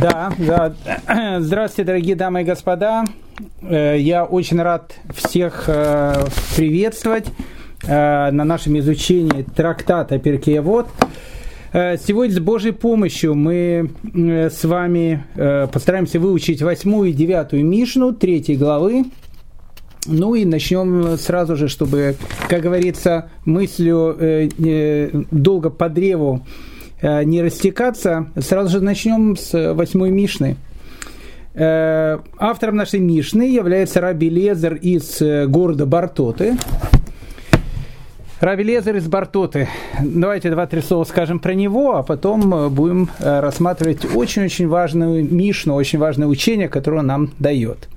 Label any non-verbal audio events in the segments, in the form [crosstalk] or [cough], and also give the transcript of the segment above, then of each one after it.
Да, да. [clears throat] Здравствуйте, дорогие дамы и господа. Э, я очень рад всех э, приветствовать э, на нашем изучении трактата Перкеевод. Сегодня с Божьей помощью мы с вами постараемся выучить восьмую и девятую Мишну, третьей главы. Ну и начнем сразу же, чтобы, как говорится, мыслью долго по древу не растекаться, сразу же начнем с восьмой Мишны. Э, автором нашей Мишны является Раби Лезер из э, города Бартоты. Раби Лезер из Бартоты. Давайте два-три слова скажем про него, а потом будем рассматривать очень-очень важную Мишну, очень важное учение, которое он нам дает.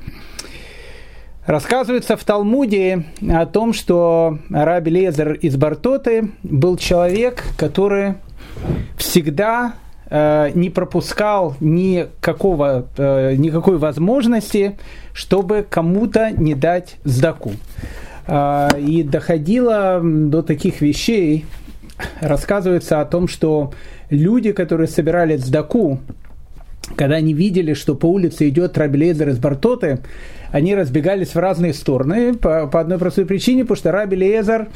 Рассказывается в Талмуде о том, что Раби Лезер из Бартоты был человек, который всегда э, не пропускал никакого, э, никакой возможности, чтобы кому-то не дать сдаку. Э, и доходило до таких вещей, рассказывается о том, что люди, которые собирали сдаку, когда они видели, что по улице идет Рабелезер из Бартоты, они разбегались в разные стороны по, по одной простой причине, потому что Раби Лезер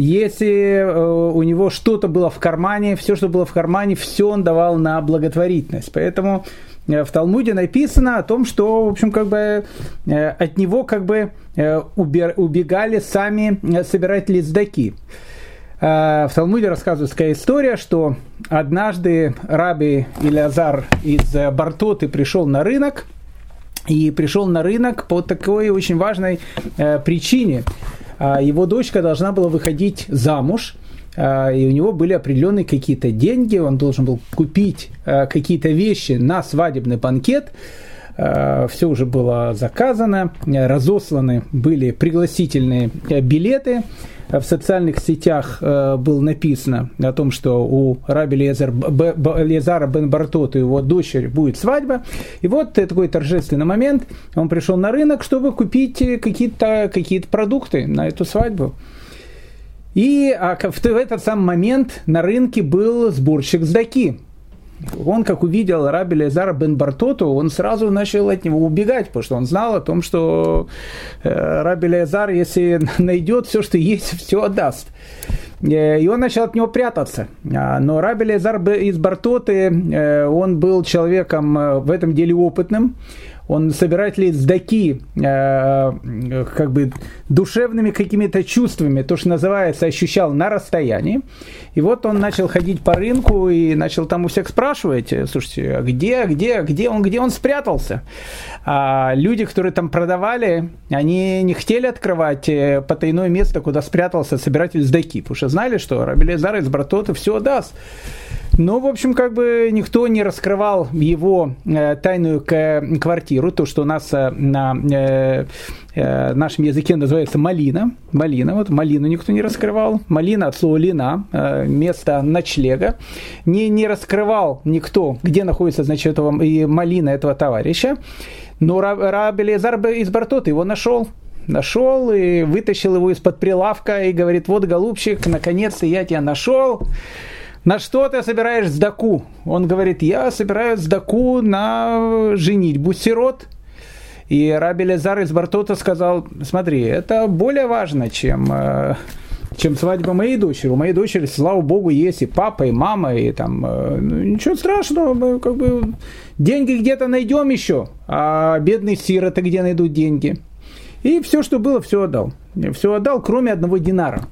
если э, у него что-то было в кармане, все, что было в кармане, все он давал на благотворительность. Поэтому э, в Талмуде написано о том, что, в общем, как бы э, от него как бы убегали сами собиратели сдаки. В Талмуде рассказывается такая история, что однажды раби Илязар из Бартоты пришел на рынок, и пришел на рынок по такой очень важной причине – его дочка должна была выходить замуж, а, и у него были определенные какие-то деньги, он должен был купить а, какие-то вещи на свадебный банкет, все уже было заказано, разосланы были пригласительные билеты, в социальных сетях э, было написано о том, что у раби Лезар, Лезара бен Бартот и его дочери будет свадьба. И вот такой торжественный момент. Он пришел на рынок, чтобы купить какие-то какие продукты на эту свадьбу. И а в, этот самый момент на рынке был сборщик сдаки он, как увидел раби Лезара бен Бартоту, он сразу начал от него убегать, потому что он знал о том, что э, раби Лезар, если [laughs] найдет все, что есть, все отдаст. Э, и он начал от него прятаться. А, но Раби Лезар из Бартоты, э, он был человеком в этом деле опытным он собирает ли э, как бы душевными какими-то чувствами, то, что называется, ощущал на расстоянии. И вот он начал ходить по рынку и начал там у всех спрашивать, слушайте, а где, где, где он, где он спрятался? А люди, которые там продавали, они не хотели открывать э, потайное место, куда спрятался собиратель сдаки, потому что знали, что Рабелезар из Братота все даст. Ну, в общем, как бы никто не раскрывал его э, тайную квартиру, то, что у нас э, на э, э, нашем языке называется малина. Малина, вот малину никто не раскрывал. Малина от слова лина, э, место ночлега. Не, не раскрывал никто, где находится, значит, этого, и малина этого товарища. Но Раб Элизар из Бартота его нашел нашел и вытащил его из-под прилавка и говорит, вот, голубчик, наконец-то я тебя нашел. На что ты собираешь сдаку? Он говорит, я собираю сдаку на женитьбу сирот. И Раби Лезар из Бартота сказал, смотри, это более важно, чем, э, чем свадьба моей дочери. У моей дочери, слава богу, есть и папа, и мама, и там, э, ну, ничего страшного, мы как бы деньги где-то найдем еще, а бедные сироты где найдут деньги? И все, что было, все отдал. Все отдал, кроме одного динара.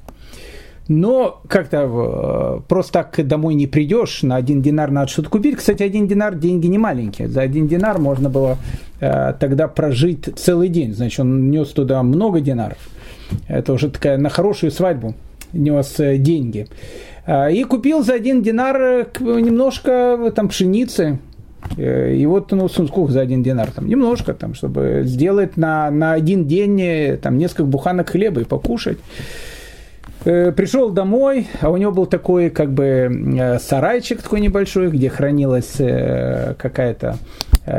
Но как-то э, просто так домой не придешь, на один динар надо что-то купить. Кстати, один динар деньги не маленькие. За один динар можно было э, тогда прожить целый день. Значит, он нес туда много динаров. Это уже такая на хорошую свадьбу нес э, деньги. И купил за один динар немножко там пшеницы, и вот, ну, сколько за один динар? Там, немножко, там, чтобы сделать на, на один день там, несколько буханок хлеба и покушать. Э, пришел домой, а у него был такой как бы э, сарайчик такой небольшой, где хранилась э, какая-то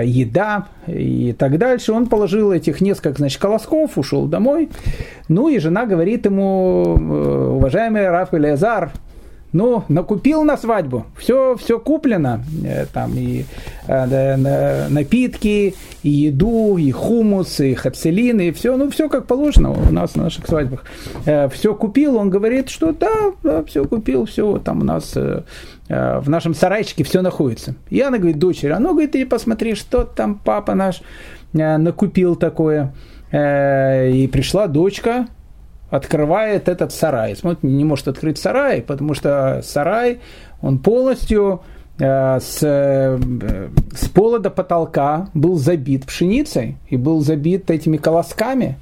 еда и так дальше. Он положил этих несколько, значит, колосков, ушел домой. Ну и жена говорит ему, уважаемый Раф Элиазар, ну, накупил на свадьбу, все, все куплено, там и э, напитки, и еду, и хумус, и хацелин, и все, ну, все как положено у нас на наших свадьбах. Э, все купил, он говорит, что да, да все купил, все, там у нас в нашем сарайчике все находится. И она говорит, дочери, а ну, говорит, ты посмотри, что там папа наш накупил такое. И пришла дочка, открывает этот сарай. Смотрит, не может открыть сарай, потому что сарай, он полностью э, с, э, с пола до потолка был забит пшеницей и был забит этими колосками.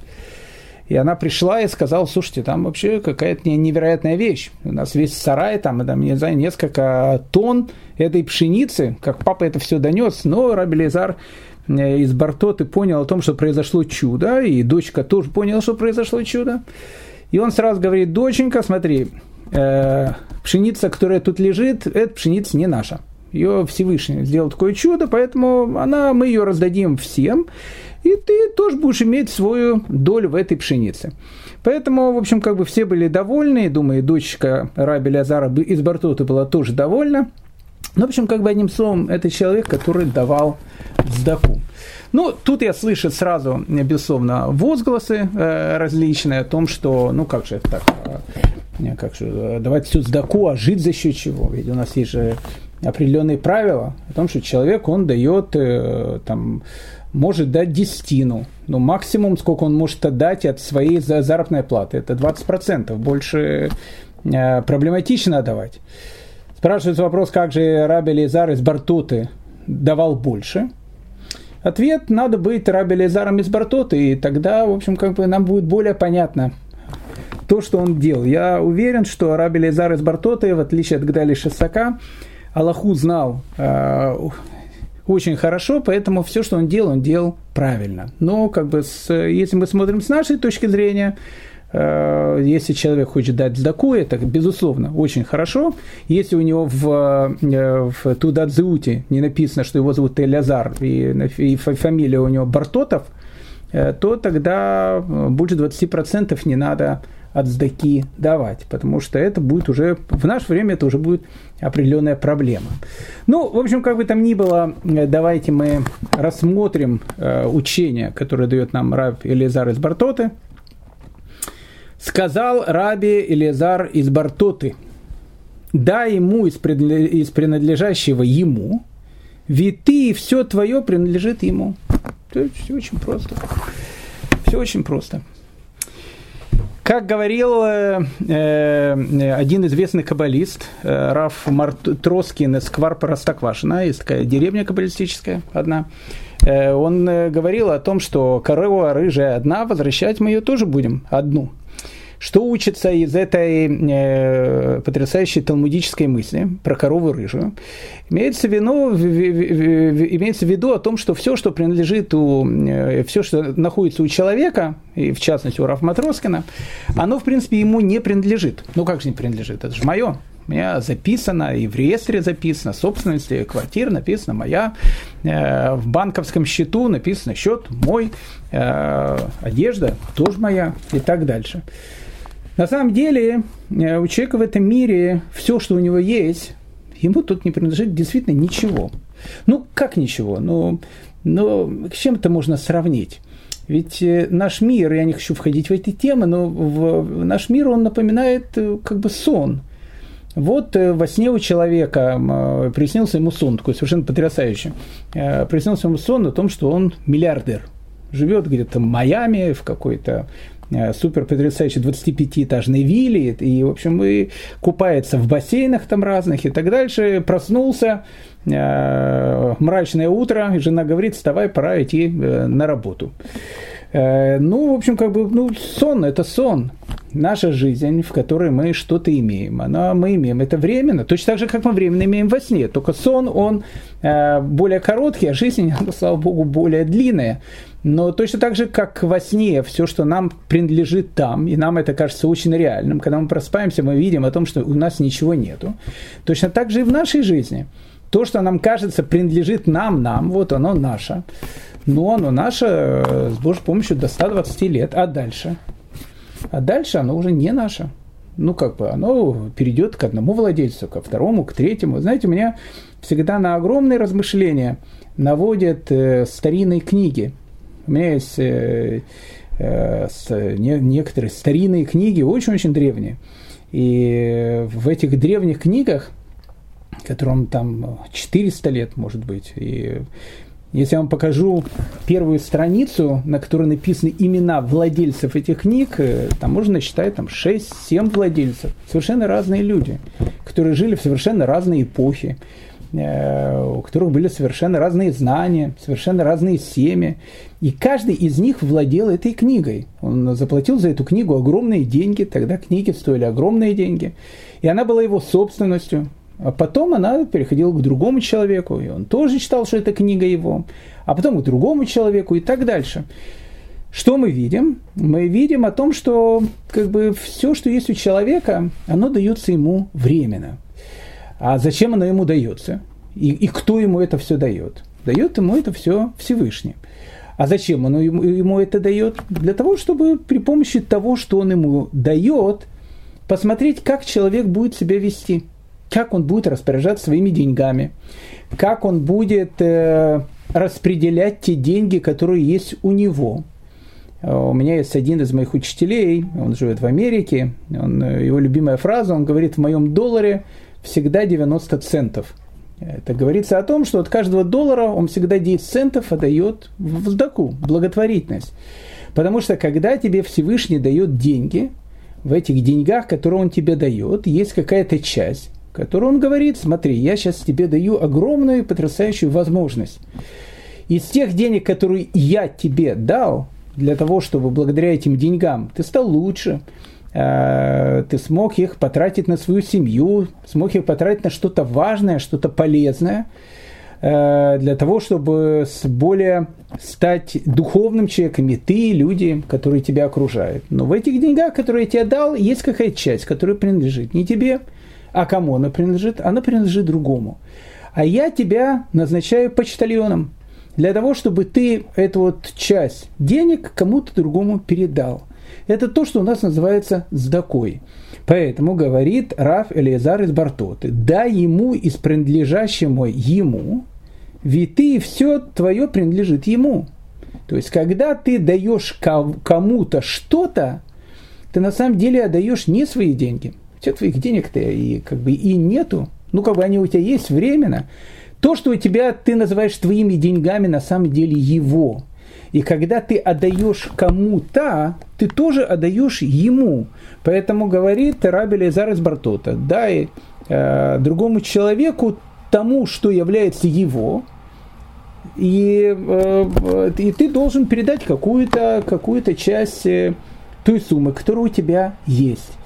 И она пришла и сказала, слушайте, там вообще какая-то невероятная вещь. У нас весь сарай, там, там не знаю, несколько тонн этой пшеницы, как папа это все донес, но Раби Лезар Э, из Бартоты понял о том, что произошло чудо, и дочка тоже поняла, что произошло чудо. И он сразу говорит, доченька, смотри, э, пшеница, которая тут лежит, эта пшеница не наша. Ее Всевышний сделал такое чудо, поэтому она, мы ее раздадим всем, и ты тоже будешь иметь свою долю в этой пшенице. Поэтому, в общем, как бы все были довольны, думаю, дочка Раби Лязара из Бартоты была тоже довольна. Ну, в общем, как бы одним словом, это человек, который давал сдаку. Ну, тут я слышу сразу, безусловно, возгласы э, различные о том, что, ну, как же это так, э, как же, э, давать всю сдаку, а жить за счет чего? Ведь у нас есть же определенные правила о том, что человек, он дает, э, там, может дать десятину, но максимум, сколько он может отдать от своей заработной платы, это 20%, больше э, проблематично давать. Спрашивается вопрос, как же Раби Лизар из Бартуты давал больше. Ответ – надо быть Раби Лизаром из Бартуты, и тогда, в общем, как бы нам будет более понятно то, что он делал. Я уверен, что Раби Лизар из Бартуты, в отличие от Гдали Шесака, Аллаху знал э, очень хорошо, поэтому все, что он делал, он делал правильно. Но, как бы, с, если мы смотрим с нашей точки зрения, если человек хочет дать сдаку, это, безусловно, очень хорошо. Если у него в, э, в Тудадзуте не написано, что его зовут Элязар, и, и фамилия у него Бартотов, э, то тогда больше 20% не надо от сдаки давать, потому что это будет уже, в наше время это уже будет определенная проблема. Ну, в общем, как бы там ни было, давайте мы рассмотрим учение, которое дает нам Раб Элизар из Бартоты – Сказал Раби Элизар из Бартоты, дай ему из, принадлежащего ему, ведь ты и все твое принадлежит ему. Все очень просто. Все очень просто. Как говорил э, э, один известный каббалист, э, Раф Март, Троскин из Кварпа Ростоквашина, есть такая деревня каббалистическая одна, э, он э, говорил о том, что корова рыжая одна, возвращать мы ее тоже будем одну. Что учится из этой э, потрясающей талмудической мысли про корову рыжую? Имеется в, виду, имеется в виду о том, что все, что принадлежит у, э, все, что находится у человека, и в частности у Раф Матроскина, оно, в принципе, ему не принадлежит. Ну, как же не принадлежит? Это же мое. У меня записано, и в реестре записано, собственности квартира написано моя, э, в банковском счету написано счет мой, э, одежда тоже моя и так дальше. На самом деле, э, у человека в этом мире все, что у него есть, ему тут не принадлежит действительно ничего. Ну, как ничего? Ну, ну, с чем это можно сравнить? Ведь э, наш мир, я не хочу входить в эти темы, но в, наш мир, он напоминает э, как бы сон. Вот во сне у человека приснился ему сон, такой совершенно потрясающий. Приснился ему сон о том, что он миллиардер. Живет где-то в Майами, в какой-то супер потрясающей 25-этажной вилле, и, в общем, и купается в бассейнах там разных и так дальше. Проснулся, э, мрачное утро, и жена говорит, вставай, пора идти э, на работу. Э, ну, в общем, как бы, ну, сон – это сон. Наша жизнь, в которой мы что-то имеем, она, мы имеем это временно, точно так же, как мы временно имеем во сне. Только сон, он э, более короткий, а жизнь, [laughs] слава богу, более длинная. Но точно так же, как во сне, все, что нам принадлежит там, и нам это кажется очень реальным, когда мы просыпаемся, мы видим о том, что у нас ничего нету. Точно так же и в нашей жизни. То, что нам кажется принадлежит нам, нам, вот оно наше. Но оно наше э, с Божьей помощью до 120 лет. А дальше? А дальше оно уже не наше ну, как бы, оно перейдет к одному владельцу, ко второму, к третьему. Знаете, у меня всегда на огромные размышления наводят э, старинные книги. У меня есть э, э, с, не, некоторые старинные книги, очень-очень древние. И в этих древних книгах, которым там 400 лет, может быть, и если я вам покажу первую страницу, на которой написаны имена владельцев этих книг, э, там можно считать там 6-7 владельцев. Совершенно разные люди, которые жили в совершенно разные эпохи, э, у которых были совершенно разные знания, совершенно разные семьи. И каждый из них владел этой книгой. Он заплатил за эту книгу огромные деньги, тогда книги стоили огромные деньги. И она была его собственностью. А потом она переходила к другому человеку, и он тоже считал, что это книга его, а потом к другому человеку и так дальше. Что мы видим? Мы видим о том, что как бы все, что есть у человека, оно дается ему временно. А зачем оно ему дается? И, и кто ему это все дает? Дает ему это все Всевышний. А зачем он ему, ему это дает? Для того, чтобы при помощи того, что он ему дает, посмотреть, как человек будет себя вести – как он будет распоряжаться своими деньгами, как он будет э, распределять те деньги, которые есть у него. Э, у меня есть один из моих учителей, он живет в Америке, он, э, его любимая фраза, он говорит, в моем долларе всегда 90 центов. Это говорится о том, что от каждого доллара он всегда 10 центов отдает в сдаку, благотворительность. Потому что когда тебе Всевышний дает деньги, в этих деньгах, которые он тебе дает, есть какая-то часть, которую он говорит, смотри, я сейчас тебе даю огромную потрясающую возможность. Из тех денег, которые я тебе дал, для того, чтобы благодаря этим деньгам ты стал лучше, э, ты смог их потратить на свою семью, смог их потратить на что-то важное, что-то полезное, э, для того, чтобы более стать духовным человеком, и ты, люди, которые тебя окружают. Но в этих деньгах, которые я тебе дал, есть какая-то часть, которая принадлежит не тебе, а кому она принадлежит? Она принадлежит другому. А я тебя назначаю почтальоном для того, чтобы ты эту вот часть денег кому-то другому передал. Это то, что у нас называется сдакой. Поэтому говорит Раф Элиезар из Бартоты, дай ему из принадлежащего ему, ведь ты все твое принадлежит ему. То есть, когда ты даешь кому-то что-то, ты на самом деле отдаешь не свои деньги – тебя твоих денег-то и как бы и нету. Ну, как бы они у тебя есть временно. То, что у тебя ты называешь твоими деньгами, на самом деле его. И когда ты отдаешь кому-то, ты тоже отдаешь ему. Поэтому говорит Раби Лезар из Бартота, дай э, другому человеку тому, что является его, и, э, и ты должен передать какую-то какую часть э, той суммы, которая у тебя есть.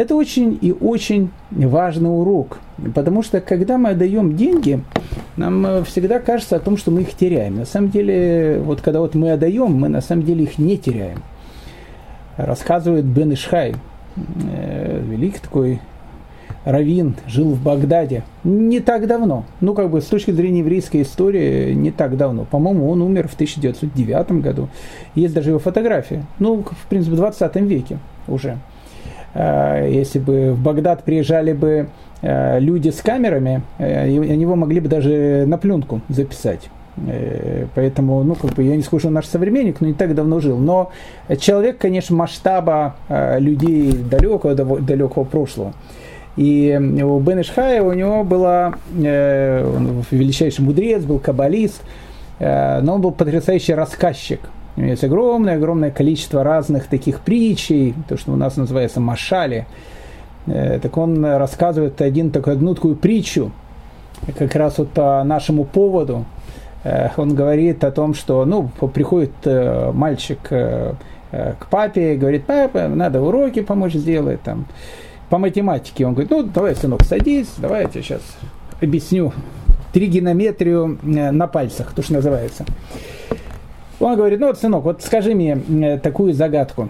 Это очень и очень важный урок, потому что когда мы отдаем деньги, нам э, всегда кажется о том, что мы их теряем. На самом деле, вот когда вот мы отдаем, мы на самом деле их не теряем. Рассказывает Бен Ишхай, э, великий такой Равин, жил в Багдаде не так давно. Ну, как бы с точки зрения еврейской истории, не так давно. По-моему, он умер в 1909 году. Есть даже его фотография. Ну, в принципе, в 20 веке уже. Э, если бы в Багдад приезжали бы э, люди с камерами, э, его могли бы даже на пленку записать. Поэтому, ну, как бы я не скажу, что наш современник, но не так давно жил. Но человек, конечно, масштаба людей далекого, далекого прошлого. И у Бен Ишхая у него была, он величайший мудрец, был каббалист, но он был потрясающий рассказчик – есть огромное-огромное количество разных таких притчей, то, что у нас называется машали. Э, так он рассказывает один, так, одну такую притчу, как раз вот по нашему поводу. Э, он говорит о том, что ну, приходит э, мальчик к папе говорит, папа, надо уроки помочь сделать, там, по математике. Он говорит, ну, давай, сынок, садись, давай я тебе сейчас объясню тригонометрию на пальцах, то, что называется. Он говорит, ну вот, сынок, вот скажи мне э, такую загадку.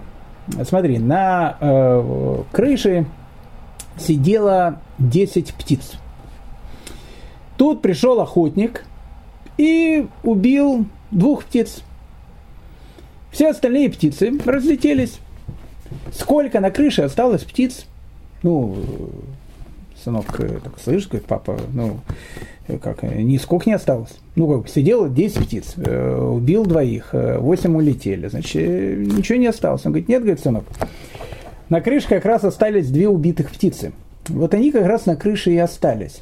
Смотри, на э, крыше сидело 10 птиц. Тут пришел охотник и убил двух птиц. Все остальные птицы разлетелись. Сколько на крыше осталось птиц? Ну, сынок э, так слышит, говорит, папа, ну, как, нисколько не осталось. Ну, как, сидело 10 птиц, убил двоих, 8 улетели, значит, ничего не осталось. Он говорит, нет, говорит, сынок, на крыше как раз остались две убитых птицы. Вот они как раз на крыше и остались.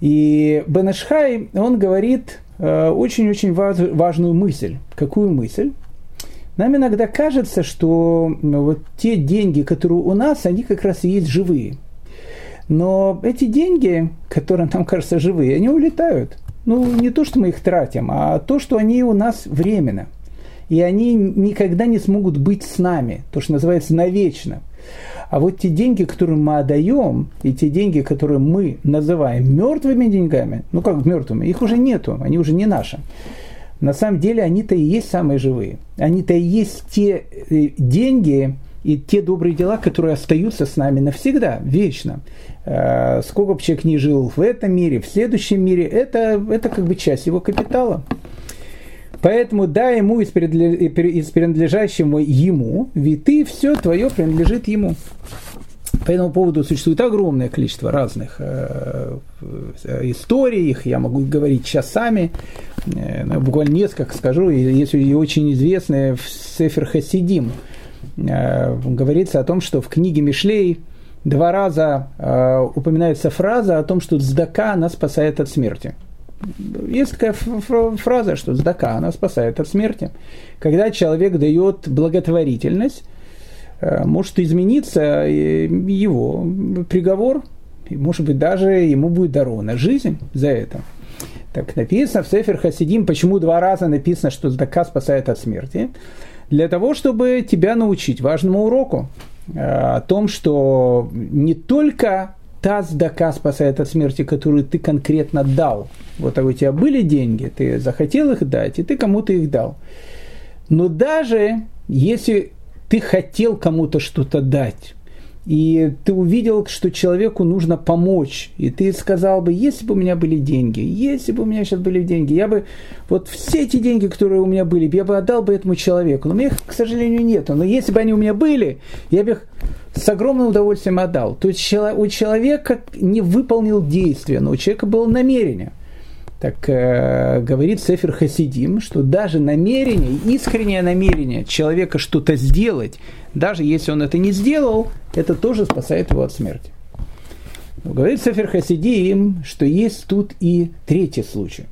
И Бенешхай, он говорит очень-очень важную мысль. Какую мысль? Нам иногда кажется, что вот те деньги, которые у нас, они как раз и есть живые. Но эти деньги, которые нам кажутся живые, они улетают. Ну, не то, что мы их тратим, а то, что они у нас временно. И они никогда не смогут быть с нами, то, что называется навечно. А вот те деньги, которые мы отдаем, и те деньги, которые мы называем мертвыми деньгами, ну как мертвыми, их уже нету, они уже не наши на самом деле они-то и есть самые живые. Они-то и есть те э, деньги и те добрые дела, которые остаются с нами навсегда, вечно. Э, сколько бы человек ни жил в этом мире, в следующем мире, это, это как бы часть его капитала. Поэтому дай ему из, принадлежащего ему, ведь ты все твое принадлежит ему. По этому поводу существует огромное количество разных э, э, историй, их я могу говорить часами, э, буквально несколько скажу, и очень известные в Сефер Хасидим. Э, говорится о том, что в книге Мишлей два раза э, упоминается фраза о том, что Здака она спасает от смерти. Есть такая фраза, что Здака она спасает от смерти. Когда человек дает благотворительность, Э, может измениться его приговор, и, может быть, даже ему будет дарована жизнь за это. Так написано в Сефер Хасидим, почему два раза написано, что Здака спасает от смерти? Для того, чтобы тебя научить важному уроку э, о том, что не только та сдака спасает от смерти, которую ты конкретно дал. Вот а у тебя были деньги, ты захотел их дать, и ты кому-то их дал. Но даже если ты хотел кому-то что-то дать, и ты увидел, что человеку нужно помочь, и ты сказал бы, если бы у меня были деньги, если бы у меня сейчас были деньги, я бы, вот все эти деньги, которые у меня были, я бы отдал бы этому человеку, но у меня их, к сожалению, нет, но если бы они у меня были, я бы их с огромным удовольствием отдал. То есть у человека не выполнил действия, но у человека было намерение. Так э, говорит Сефер Хасидим, что даже намерение, искреннее намерение человека что-то сделать, даже если он это не сделал, это тоже спасает его от смерти. Но говорит Сефер Хасидим, что есть тут и третий случай.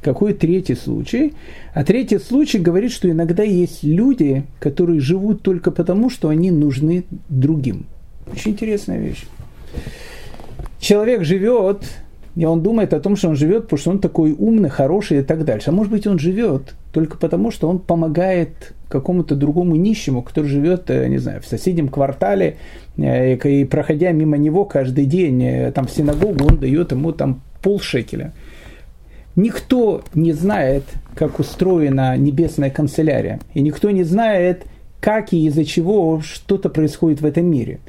Какой третий случай? А третий случай говорит, что иногда есть люди, которые живут только потому, что они нужны другим. Очень интересная вещь. Человек живет и он думает о том, что он живет, потому что он такой умный, хороший и так дальше. А может быть, он живет только потому, что он помогает какому-то другому нищему, который живет, э, не знаю, в соседнем квартале, э, и проходя мимо него каждый день, э, там в синагогу, он дает ему там полшекеля. Никто не знает, как устроена небесная канцелярия, и никто не знает, как и из-за чего что-то происходит в этом мире.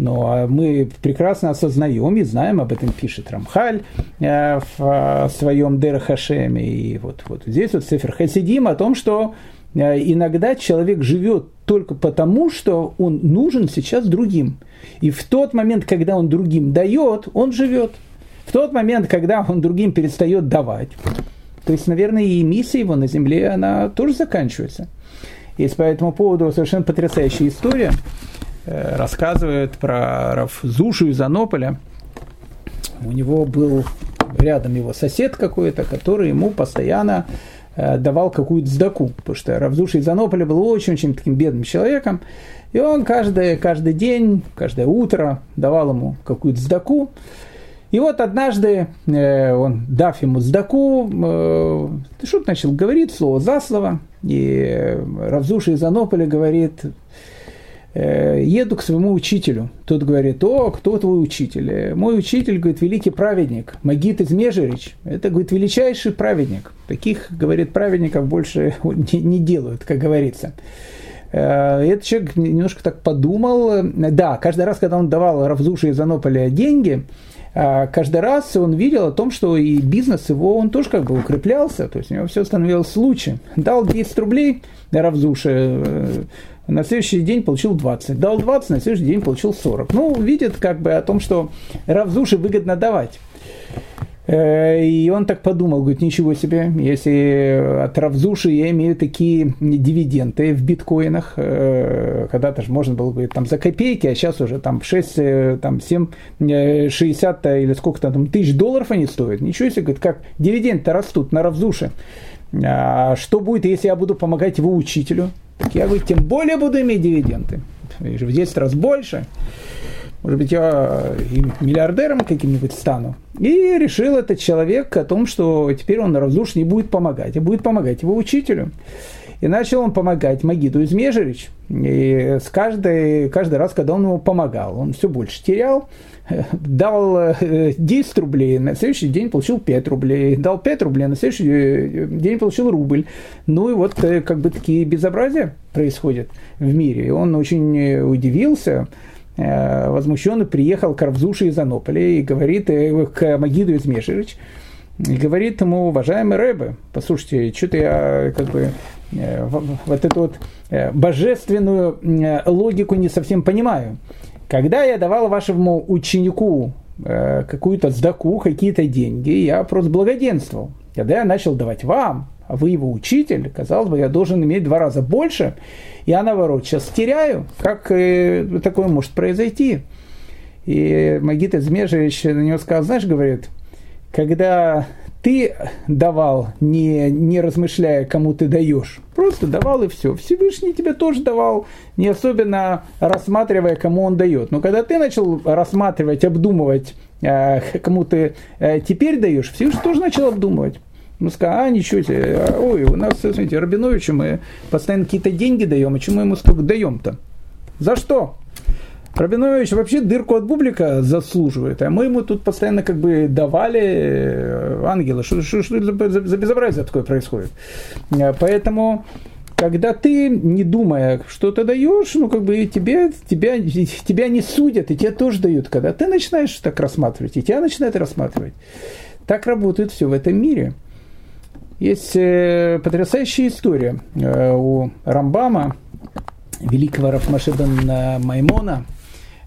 Но мы прекрасно осознаем и знаем, об этом пишет Рамхаль э, в э, своем Дер Хашеме. И вот, вот здесь вот Сефер Хасидим о том, что э, иногда человек живет только потому, что он нужен сейчас другим. И в тот момент, когда он другим дает, он живет. В тот момент, когда он другим перестает давать, то есть, наверное, и миссия его на земле, она тоже заканчивается. Есть по этому поводу совершенно потрясающая история. Э, рассказывает про Рафзушу из Анополя. У него был рядом его сосед какой-то, который ему постоянно э, давал какую-то сдаку, потому что Равзуша из Анополя был очень-очень таким бедным человеком, и он каждый, каждый день, каждое утро давал ему какую-то сдаку. И вот однажды э, он, дав ему сдаку, э, что-то начал говорить, слово за слово, и Равзуша из Анополя говорит, еду к своему учителю. Тот говорит, о, кто твой учитель? Э, мой учитель, говорит, великий праведник, Магит из Межерич. Это, говорит, величайший праведник. Таких, говорит, праведников больше [laughs] не, не делают, как говорится. Э, этот человек немножко так подумал. Да, каждый раз, когда он давал Равзуше из Анополя деньги, каждый раз он видел о том, что и бизнес его, он тоже как бы укреплялся, то есть у него все становилось лучше. Дал 10 рублей Равзуше, на следующий день получил 20. Дал 20, на следующий день получил 40. Ну, видит как бы о том, что Равзуши выгодно давать. Э, и он так подумал, говорит, ничего себе, если от Равзуши я имею такие дивиденды в биткоинах, э, когда-то же можно было, говорить, там за копейки, а сейчас уже там 6, э, там 7, 60 или сколько-то там тысяч долларов они стоят. Ничего себе, говорит, как дивиденды растут на Равзуше. А что будет, если я буду помогать его учителю? Так я, говорю, тем более буду иметь дивиденды. В 10 раз больше может быть, я и миллиардером каким-нибудь стану. И решил этот человек о том, что теперь он раздуш не будет помогать, а будет помогать его учителю. И начал он помогать Магиду из Межерич. И с каждый, каждый раз, когда он ему помогал, он все больше терял. [laughs] Дал 10 э, рублей, на следующий день получил 5 рублей. Дал 5 рублей, на следующий э, день получил рубль. Ну и вот э, как бы такие безобразия происходят в мире. И он очень удивился, возмущенно приехал к Равзуше из Анополя и говорит к Магиду из Межерич, и говорит ему, уважаемый Рэбе, послушайте, что-то я как бы э, вот эту вот божественную логику не совсем понимаю. Когда я давал вашему ученику какую-то сдаку, какие-то деньги, я просто благоденствовал. Когда я начал давать вам, а вы его учитель, казалось бы, я должен иметь два раза больше, я наоборот сейчас теряю. Как э, такое может произойти? И Магит Измежевич на него сказал, знаешь, говорит, когда ты давал, не, не размышляя, кому ты даешь. Просто давал и все. Всевышний тебе тоже давал, не особенно рассматривая, кому он дает. Но когда ты начал рассматривать, обдумывать, э, кому ты э, теперь даешь, Всевышний тоже начал обдумывать. Ну, сказал, а, ничего себе, а, ой, у нас, смотрите, Рабиновичу мы постоянно какие-то деньги даем, а чему ему столько даем-то? За что? Рабинович вообще дырку от бублика заслуживает, а мы ему тут постоянно как бы давали э, ангела. Что, что, что за, за, безобразие такое происходит? Э, поэтому когда ты, не думая, что ты даешь, ну, как бы тебе, тебя, тебя не судят, и тебе тоже дают. Когда ты начинаешь так рассматривать, и тебя начинают рассматривать. Так работает все в этом мире. Есть э, потрясающая история э, у Рамбама, великого Рафмашеба Маймона.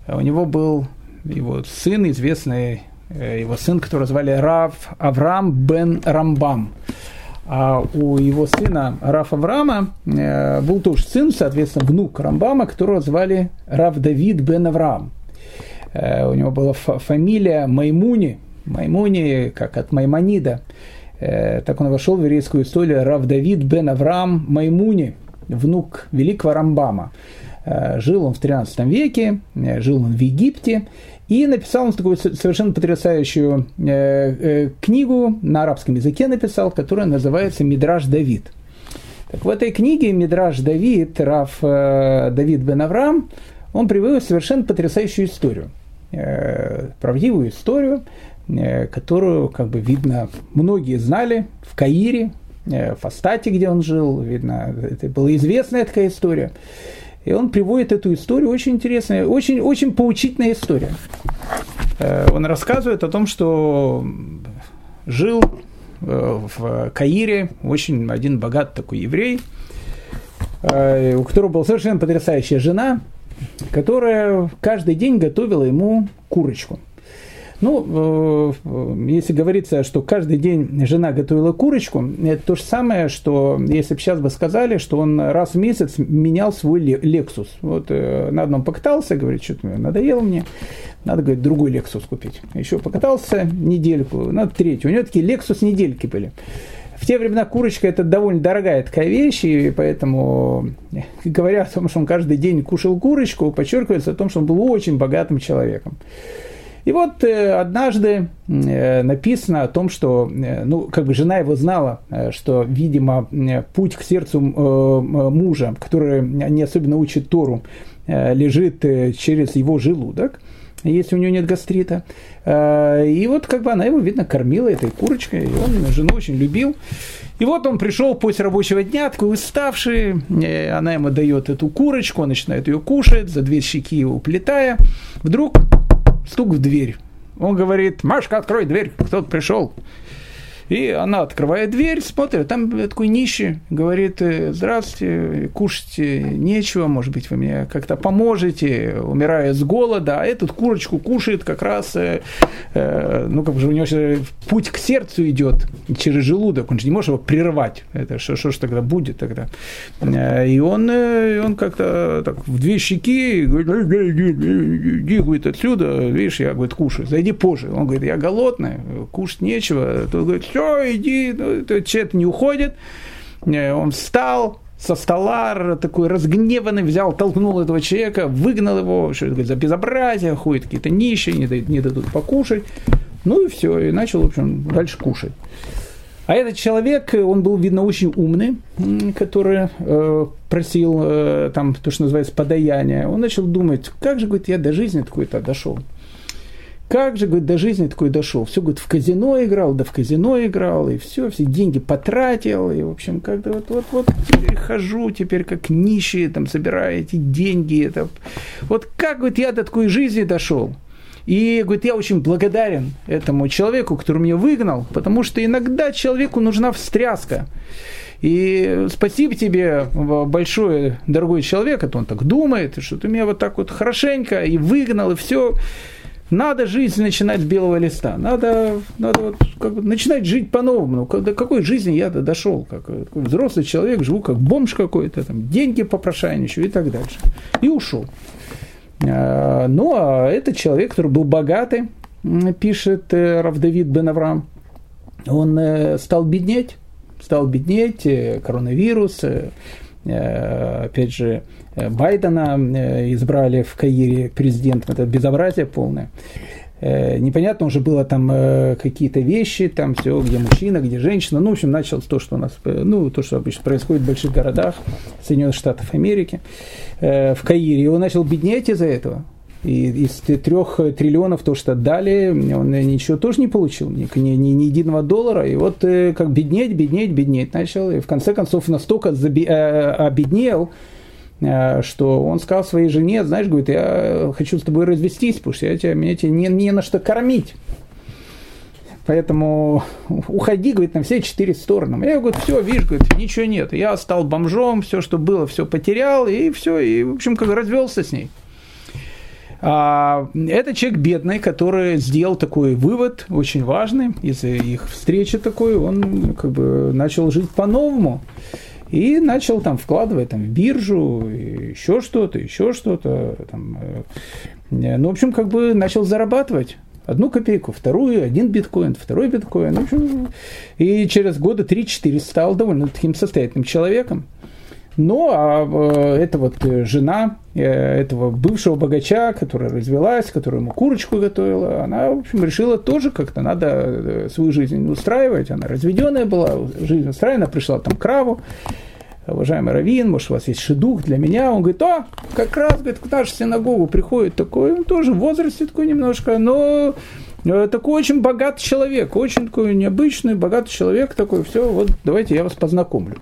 У него был его сын, известный э, его сын, которого звали Рав Авраам бен Рамбам. А у его сына Раф Авраама был тоже сын, соответственно, внук Рамбама, которого звали Рав Давид бен Авраам. У него была фамилия Маймуни, Маймуни, как от Маймонида. Э, так он вошел в еврейскую историю Рав Давид бен Авраам Маймуни, внук великого Рамбама. Э, жил он в 13 веке, э, жил он в Египте, и написал он такую совершенно потрясающую книгу, на арабском языке написал, которая называется «Мидраж Давид». Так в этой книге «Мидраж Давид», Раф Давид бен Авраам, он приводит совершенно потрясающую историю, правдивую историю, Э, которую, как бы видно, многие знали в Каире, э, в Астате, где он жил, видно, это была известная такая история. И он приводит эту историю, очень интересная, очень, очень поучительная история. Э, он рассказывает о том, что жил в Каире очень один богат такой еврей, у которого была совершенно потрясающая жена, которая каждый день готовила ему курочку – ну, э, если говорится, что каждый день жена готовила курочку, это то же самое, что если бы сейчас бы сказали, что он раз в месяц менял свой Lexus. Вот э, на одном покатался, говорит, что-то надоело мне, надо, говорит, другой Lexus купить. Еще покатался недельку, надо третью. У него такие Lexus недельки были. В те времена курочка это довольно дорогая такая вещь, и поэтому, говоря о том, что он каждый день кушал курочку, подчеркивается о том, что он был очень богатым человеком. И вот э, однажды э, написано о том, что, э, ну, как бы жена его знала, что, видимо, путь к сердцу мужа, который не особенно учит Тору, лежит через его желудок, если у него нет гастрита. И вот как бы она его, видно, кормила этой курочкой, и он жену очень любил. И вот он пришел после рабочего дня, такой уставший, она ему дает эту курочку, он начинает ее кушать, за две щеки его уплетая. Вдруг стук в дверь. Он говорит, Машка, открой дверь, кто-то пришел. И она открывает дверь, смотрит, там такой нищий, говорит, здравствуйте, кушать нечего, может быть, вы мне как-то поможете, умирая с голода, а этот курочку кушает как раз, э, ну, как же у него путь к сердцу идет через желудок, он же не может его прервать, это что, что ж тогда будет тогда? И он, он как-то так в две щеки, говорит, иди, говорит, отсюда, видишь, я, говорит, кушаю, зайди позже. Он говорит, я голодный, кушать нечего. Тот говорит, все, иди, ну, человек не уходит. Э, он встал, со стола такой разгневанный, взял, толкнул этого человека, выгнал его, что это за безобразие, ходят какие-то нищие, не дадут, не дадут покушать. Ну и все, и начал, в общем, дальше кушать. А этот человек, он был, видно, очень умный, который э, просил э, там то, что называется подаяние. Он начал думать, как же, говорит, я до жизни такой-то дошел. Как же, говорит, до жизни такой дошел. Все, говорит, в казино играл, да в казино играл, и все, все деньги потратил, и, в общем, как-то вот, вот, вот хожу, теперь как нищий, там, собираю эти деньги. Это... Вот как, говорит, я до такой жизни дошел. И говорит, я очень благодарен этому человеку, который меня выгнал, потому что иногда человеку нужна встряска. И спасибо тебе большое, дорогой человек, это он так думает, что ты меня вот так вот хорошенько и выгнал, и все. Надо жизнь начинать с белого листа. Надо, надо вот как бы начинать жить по-новому. До какой жизни я дошел? Как, как взрослый человек, живу как бомж какой-то, там, деньги попрошайничаю и так дальше. И ушел. А, ну, а этот человек, который был богатый, пишет э, Равдавид Бен Авраам, он э, стал беднеть, стал беднеть, э, коронавирус, опять же, Байдена избрали в Каире президентом, это безобразие полное. Э, непонятно уже было там э, какие-то вещи, там все, где мужчина, где женщина. Ну, в общем, началось то, что у нас, э, ну, то, что обычно происходит в больших городах Соединенных Штатов Америки, в Каире. Он начал беднеть из-за этого. И из трех триллионов то, что дали, он ничего тоже не получил, ни, ни, ни, единого доллара. И вот как беднеть, беднеть, беднеть начал. И в конце концов настолько заби- обеднел, Э, что он сказал своей жене, знаешь, говорит, я хочу с тобой развестись, потому что я тебя, меня тебе не, не на что кормить. Поэтому уходи, говорит, на все четыре стороны. Я говорю, все, видишь, говорит, ничего нет. Я стал бомжом, все, что было, все потерял, и все, и, в общем, как развелся с ней. А, это человек бедный, который сделал такой вывод, очень важный, из их встречи такой, он как бы начал жить по-новому. И начал там вкладывать там, в биржу, еще что-то, еще что-то. Там, э, ну, в общем, как бы начал зарабатывать одну копейку, вторую, один биткоин, второй биткоин. И через года 3-4 стал довольно таким состоятельным человеком. Ну, а э, это вот э, жена этого бывшего богача, которая развелась, которая ему курочку готовила, она, в общем, решила тоже как-то надо свою жизнь устраивать. Она разведенная была, жизнь устраивана, пришла там к Раву, уважаемый Равин, может, у вас есть шедух для меня. Он говорит, о, как раз, говорит, к нашу синагогу приходит такой, он тоже в возрасте такой немножко, но э, такой очень богатый человек, очень такой необычный, богатый человек такой, все, вот давайте я вас познакомлю.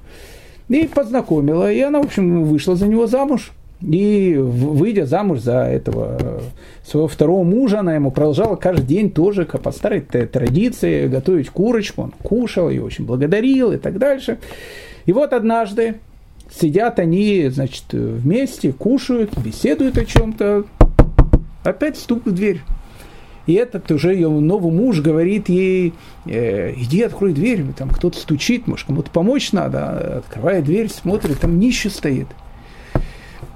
И познакомила, и она, в общем, вышла за него замуж. И выйдя замуж за этого э, своего второго мужа, она ему продолжала каждый день тоже по старой традиции готовить курочку. Он кушал, ее очень благодарил и так дальше. И вот однажды сидят они, значит, вместе, кушают, беседуют о чем-то. Опять стук в дверь. И этот уже ее новый муж говорит ей, э, иди открой дверь, там кто-то стучит, может кому-то помочь надо. Открывает дверь, смотрит, там нищий стоит.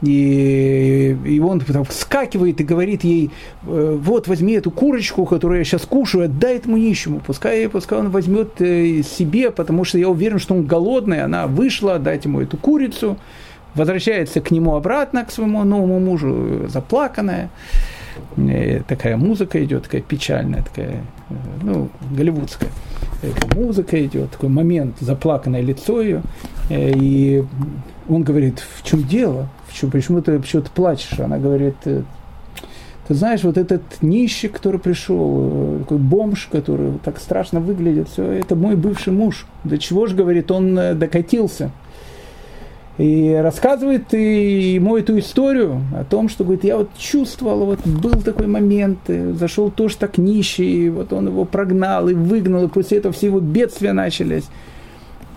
И, и он там вскакивает и говорит ей, «Э, вот возьми эту курочку, которую я сейчас кушаю, отдай этому нищему. Пускай, пускай он возьмет э, себе, потому что я уверен, что он голодный. Она вышла, отдать ему эту курицу, возвращается к нему обратно, к своему новому мужу, заплаканная. И такая музыка идет, такая печальная, такая, э, ну, голливудская. Музыка идет, такой момент, заплаканное лицо ее. И он говорит, в чем дело? почему ты почему ты плачешь? Она говорит, «Э, ты знаешь, вот этот нищий, который пришел, э, такой бомж, который так страшно выглядит, все, это мой бывший муж. До чего же, говорит, он э, докатился. И рассказывает ему эту историю о том, что, говорит, я вот чувствовал, вот был такой момент, зашел тоже так нищий, вот он его прогнал и выгнал, и после этого все его бедствия начались.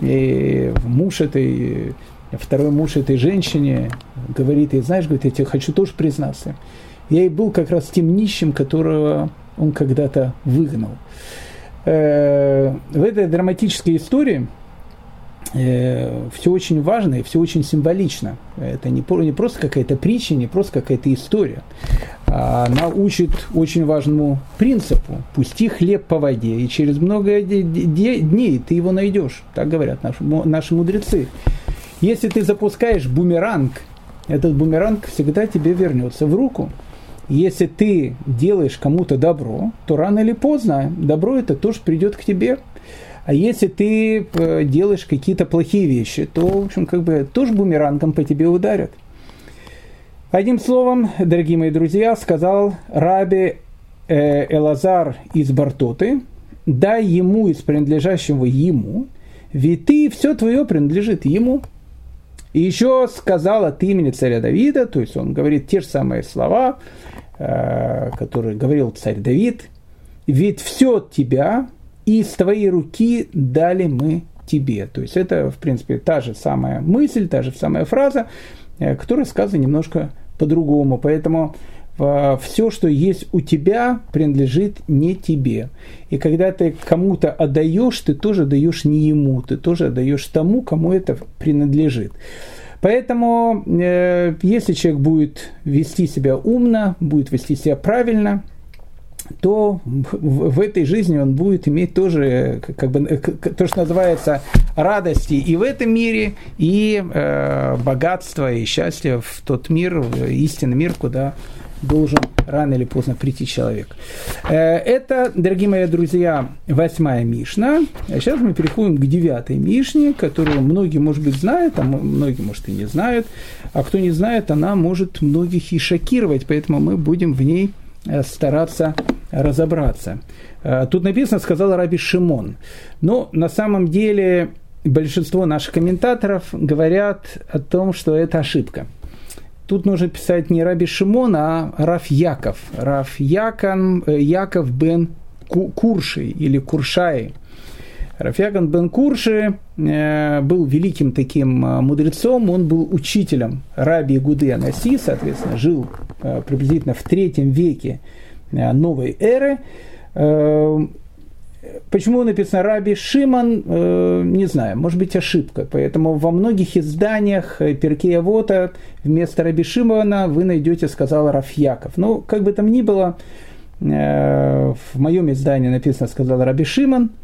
И муж этой, второй муж этой женщине говорит ей, знаешь, говорит, я тебе хочу тоже признаться. Я и был как раз тем нищим, которого он когда-то выгнал. Э, в этой драматической истории э, все очень важно и все очень символично. Это не, не просто какая-то притча, не просто какая-то история. А она учит очень важному принципу. Пусти хлеб по воде, и через много дней ты его найдешь. Так говорят наши, наши мудрецы. Если ты запускаешь бумеранг, этот бумеранг всегда тебе вернется в руку. Если ты делаешь кому-то добро, то рано или поздно добро это тоже придет к тебе. А если ты э, делаешь какие-то плохие вещи, то, в общем, как бы тоже бумерангом по тебе ударят. Одним словом, дорогие мои друзья, сказал Раби э, Элазар из Бартоты, дай ему из принадлежащего ему, ведь ты, все твое принадлежит ему. И еще сказал от имени царя Давида, то есть он говорит те же самые слова, э, которые говорил царь Давид, ведь все от тебя, и из твоей руки дали мы тебе. То есть это, в принципе, та же самая мысль, та же самая фраза, э, которая сказана немножко по-другому. Поэтому э, все, что есть у тебя, принадлежит не тебе. И когда ты кому-то отдаешь, ты тоже даешь не ему, ты тоже отдаешь тому, кому это принадлежит. Поэтому, э, если человек будет вести себя умно, будет вести себя правильно – то в этой жизни он будет иметь тоже, как бы, то, что называется, радости и в этом мире, и э, богатство, и счастье в тот мир, в истинный мир, куда должен рано или поздно прийти человек. Э, это, дорогие мои друзья, восьмая Мишна. А сейчас мы переходим к девятой Мишне, которую многие, может быть, знают, а многие, может, и не знают. А кто не знает, она может многих и шокировать, поэтому мы будем в ней стараться разобраться. Э, тут написано, сказал Раби Шимон. Но на самом деле большинство наших комментаторов говорят о том, что это ошибка. Тут нужно писать не Раби Шимон, а Раф Яков. Раф Якон, э, Яков бен Курши или Куршай – Рафьяган бен Курши э, был великим таким э, мудрецом, он был учителем раби Гуды Анаси, соответственно, жил э, приблизительно в третьем веке новой эры. Почему написано Раби Шиман, не знаю, может быть ошибка. Поэтому во многих изданиях Перкея Вота вместо Раби Шимана вы найдете, сказал Рафьяков. Ну, как бы там ни было, в моем издании написано, сказал Раби Шиман –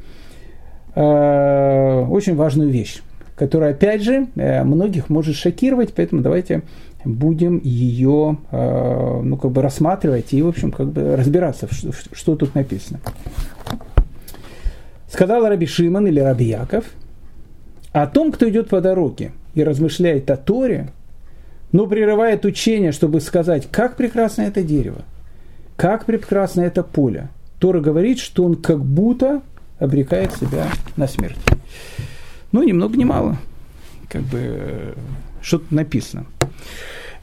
очень важную вещь, которая, опять же, э, многих может шокировать, поэтому давайте будем ее, э, ну, как бы рассматривать и, в общем, как бы разбираться, что тут написано. Сказал Раби Шиман или Раби Яков о том, кто идет по дороге и размышляет о Торе, но прерывает учение, чтобы сказать, как прекрасно это дерево, как прекрасно это поле. Тора говорит, что он как будто обрекает себя на смерть. Ну, ни много ни мало. Как бы что-то написано.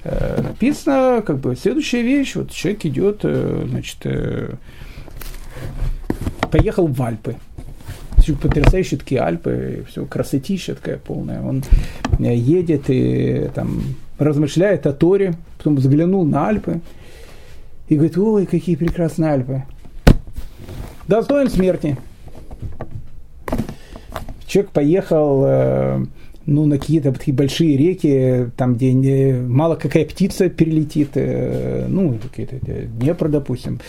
Э, написано, как бы, следующая вещь. Вот человек идет, э, значит, э, поехал в Альпы. Потрясающие такие Альпы, все, красотища такая полная. Он едет и там размышляет о Торе, потом взглянул на Альпы и говорит, ой, какие прекрасные Альпы. Достоин смерти человек поехал э, ну, на какие-то такие большие реки, там, где не, мало какая птица перелетит, э, ну, какие-то Днепр, допустим,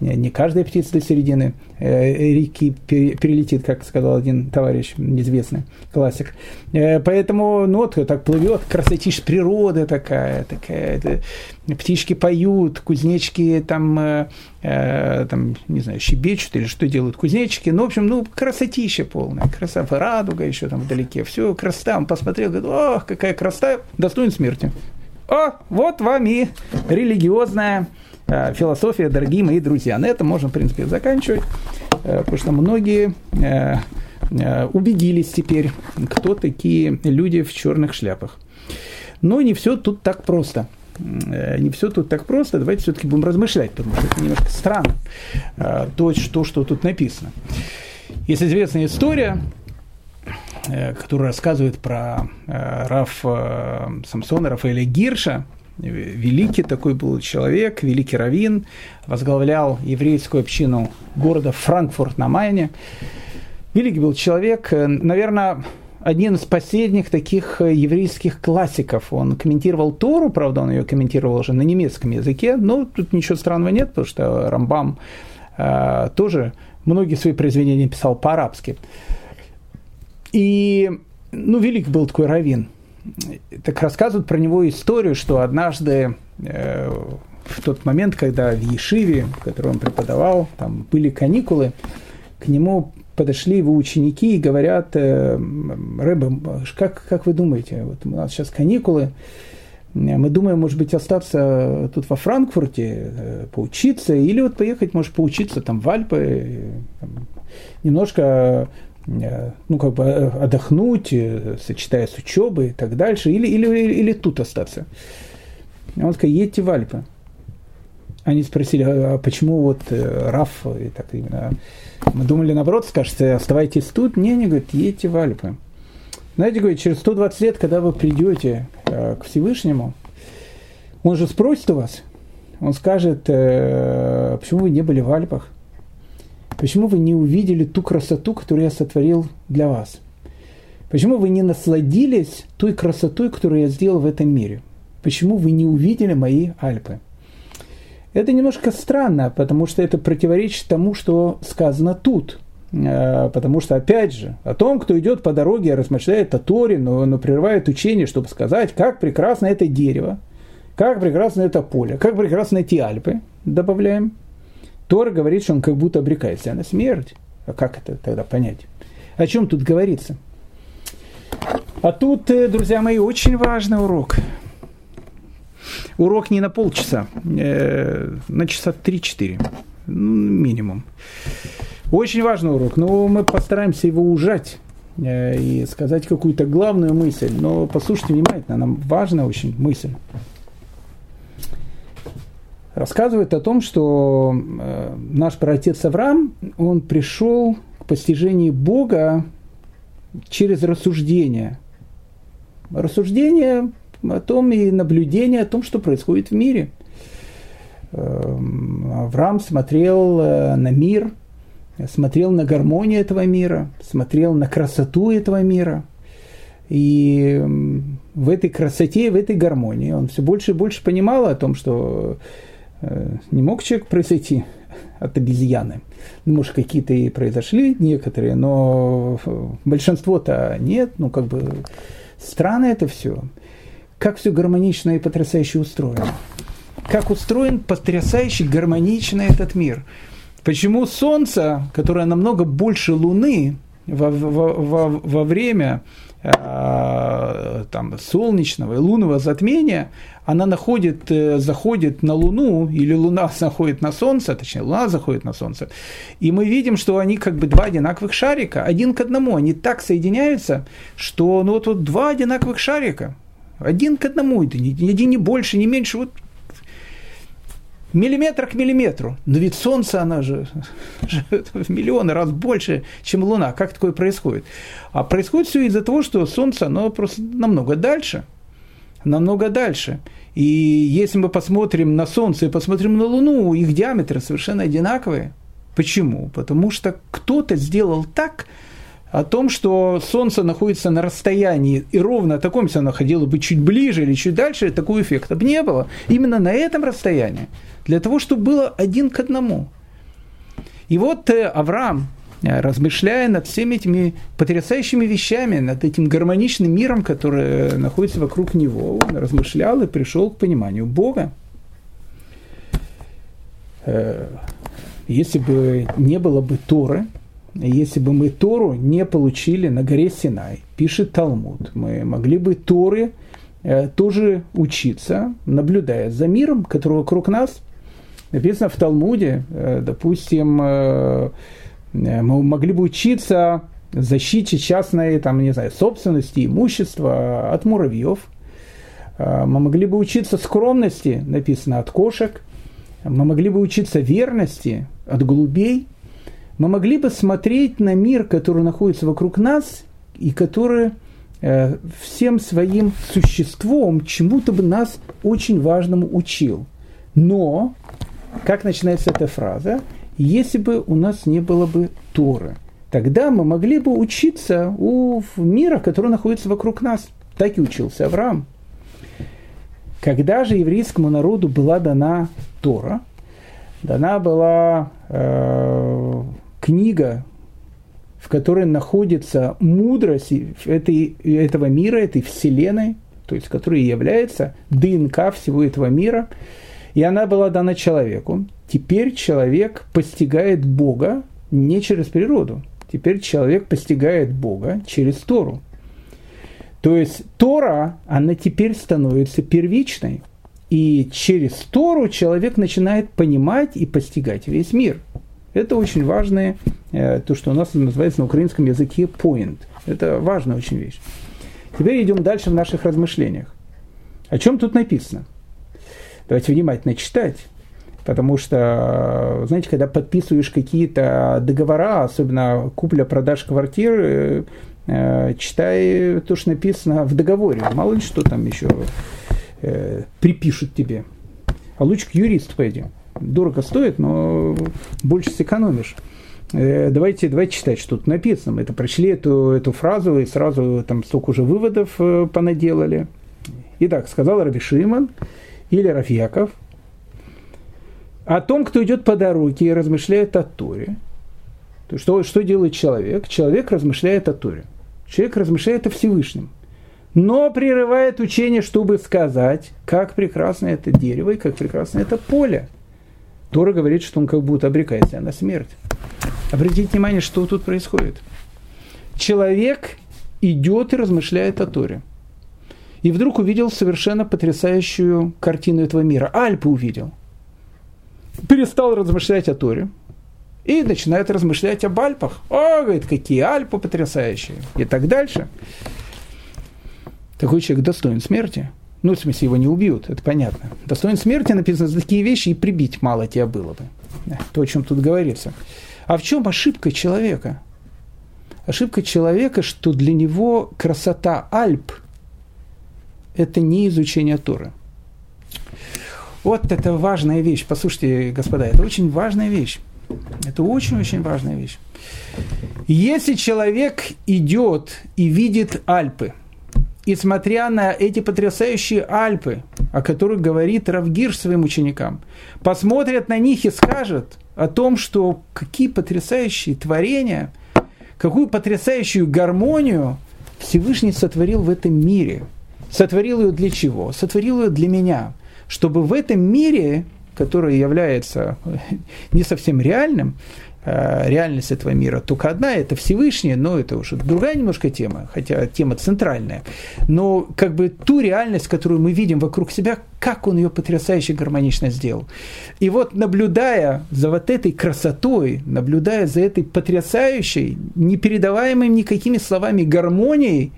не, не каждая птица до середины э, реки перелетит, как сказал один товарищ, неизвестный классик. Э, поэтому, ну, вот так плывет, красотища природа такая, такая, это, птички поют, кузнечки там, э, э, там, не знаю, щебечут или что делают кузнечики. Ну, в общем, ну, красотища полная, красота, радуга еще там вдалеке, все, красота. Он посмотрел, говорит, ох, какая красота, достоин смерти. О, вот вам и религиозная э, философия, дорогие мои друзья. На этом можно, в принципе, заканчивать, э, потому что многие убедились теперь, кто такие люди в черных шляпах. Но не все тут так просто. Не все тут так просто. Давайте все-таки будем размышлять, потому что это немножко странно, то, что, что тут написано. Есть известная история, которая рассказывает про Раф Самсона, Рафаэля Гирша, великий такой был человек, великий раввин, возглавлял еврейскую общину города Франкфурт на Майне. Великий был человек, наверное, один из последних таких еврейских классиков. Он комментировал Тору, правда, он ее комментировал уже на немецком языке, но тут ничего странного нет, потому что Рамбам э, тоже многие свои произведения писал по-арабски. И, ну, велик был такой раввин – так рассказывают про него историю, что однажды э, в тот момент, когда в Ешиве, в которой он преподавал, там были каникулы, к нему подошли его ученики и говорят, э, Рэбе, как, как вы думаете, вот у нас сейчас каникулы, мы думаем, может быть, остаться тут во Франкфурте, э, поучиться, или вот поехать, может, поучиться там в Альпы, э, немножко ну, как бы отдохнуть, сочетая с учебой и так дальше, или, или, или, тут остаться. Он сказал, едьте в Альпы. Они спросили, а почему вот Раф и так именно? Мы думали, наоборот, скажете, оставайтесь тут. Не, не, говорит, едьте в Альпы. Знаете, говорит, через 120 лет, когда вы придете к Всевышнему, он же спросит у вас, он скажет, почему вы не были в Альпах? Почему вы не увидели ту красоту, которую я сотворил для вас? Почему вы не насладились той красотой, которую я сделал в этом мире? Почему вы не увидели мои Альпы? Это немножко странно, потому что это противоречит тому, что сказано тут. Э, потому что, опять же, о том, кто идет по дороге, размышляет о Торе, но, но прерывает учение, чтобы сказать, как прекрасно это дерево, как прекрасно это поле, как прекрасно эти Альпы, добавляем. Тора говорит, что он как будто обрекает себя на смерть. А как это тогда понять? О чем тут говорится? А тут, э, друзья мои, очень важный урок. Урок не на полчаса, э, на часа 3-4, ну, минимум. Очень важный урок, но мы постараемся его ужать э, и сказать какую-то главную мысль. Но послушайте внимательно, нам важна очень мысль рассказывает о том, что э, наш праотец Авраам, он пришел к постижению Бога через рассуждение. Рассуждение о том и наблюдение о том, что происходит в мире. Эм, Авраам смотрел э, на мир, смотрел на гармонию этого мира, смотрел на красоту этого мира. И эм, в этой красоте, в этой гармонии он все больше и больше понимал о том, что Э, не мог человек произойти от обезьяны. Ну, может, какие-то и произошли некоторые, но большинство-то нет. Ну, как бы странно это все. Как все гармонично и потрясающе устроено. Как устроен потрясающий гармонично этот мир. Почему Солнце, которое намного больше Луны во, во, во, во время э, там, солнечного и лунного затмения, она находит, э, заходит на Луну, или Луна [laughs] заходит на Солнце, точнее, Луна заходит на Солнце, и мы видим, что они как бы два одинаковых шарика, один к одному, они так соединяются, что ну вот, вот два одинаковых шарика, один к одному, это ни один не больше, не меньше, вот миллиметр к миллиметру. Но ведь Солнце, оно же, в миллионы раз больше, чем Луна. Как такое происходит? А происходит все из-за того, что Солнце, оно просто намного дальше – намного дальше. И если мы посмотрим на Солнце и посмотрим на Луну, их диаметры совершенно одинаковые. Почему? Потому что кто-то сделал так, о том, что Солнце находится на расстоянии, и ровно о таком, если оно находило бы чуть ближе или чуть дальше, такого эффекта бы не было. Именно на этом расстоянии. Для того, чтобы было один к одному. И вот э, Авраам, Э, размышляя над всеми этими потрясающими вещами, над этим гармоничным миром, который находится вокруг него, он размышлял и пришел к пониманию Бога. Э, если бы не было бы Торы, если бы мы Тору не получили на горе Синай, пишет Талмуд, мы могли бы Торы э, тоже учиться, наблюдая за миром, который вокруг нас. Написано в Талмуде, допустим, Э, мы могли бы учиться защите частной, там, не знаю, собственности, имущества от муравьев. Мы могли бы учиться скромности, написано, от кошек. Мы могли бы учиться верности от голубей. Мы могли бы смотреть на мир, который находится вокруг нас и который э, всем своим существом чему-то бы нас очень важному учил. Но, как начинается эта фраза, если бы у нас не было бы Торы, тогда мы могли бы учиться у мира, который находится вокруг нас. Так и учился Авраам. Когда же еврейскому народу была дана Тора, дана была э, книга, в которой находится мудрость этой, этого мира, этой вселенной, то есть которая является ДНК всего этого мира, и она была дана человеку. Теперь человек постигает Бога не через природу. Теперь человек постигает Бога через Тору. То есть Тора, она теперь становится первичной. И через Тору человек начинает понимать и постигать весь мир. Это очень важное, э, то, что у нас называется на украинском языке point. Это важная очень вещь. Теперь идем дальше в наших размышлениях. О чем тут написано? Давайте внимательно читать. Потому что, знаете, когда подписываешь какие-то договора, особенно купля-продаж квартир, э, читай то, что написано в договоре. Мало ли что там еще э, припишут тебе. А лучше к юристу пойди. Дорого стоит, но больше сэкономишь. Э, давайте, давайте читать, что тут написано. Мы это прочли эту, эту фразу и сразу там столько уже выводов э, понаделали. Итак, сказал Раби или Рафьяков – о том, кто идет по дороге и размышляет о Торе. То что, что делает человек? Человек размышляет о Торе. Человек размышляет о Всевышнем. Но прерывает учение, чтобы сказать, как прекрасно это дерево и как прекрасно это поле. Тора говорит, что он как будто обрекает себя на смерть. Обратите внимание, что тут происходит. Человек идет и размышляет о Торе. И вдруг увидел совершенно потрясающую картину этого мира. Альпы увидел – перестал размышлять о Торе и начинает размышлять об Альпах. О, говорит, какие Альпы потрясающие. И так дальше. Такой человек достоин смерти. Ну, в смысле, его не убьют, это понятно. Достоин смерти написано за такие вещи, и прибить мало тебя было бы. То, о чем тут говорится. А в чем ошибка человека? Ошибка человека, что для него красота Альп – это не изучение Торы – вот это важная вещь. Послушайте, господа, это очень важная вещь. Это очень-очень важная вещь. Если человек идет и видит Альпы, и смотря на эти потрясающие Альпы, о которых говорит Равгир своим ученикам, посмотрят на них и скажут о том, что какие потрясающие творения, какую потрясающую гармонию Всевышний сотворил в этом мире. Сотворил ее для чего? Сотворил ее для меня чтобы в этом мире, который является [laughs] не совсем реальным, реальность этого мира только одна, это Всевышний, но это уже другая немножко тема, хотя тема центральная. Но как бы ту реальность, которую мы видим вокруг себя, как он ее потрясающе гармонично сделал. И вот наблюдая за вот этой красотой, наблюдая за этой потрясающей, непередаваемой никакими словами гармонией,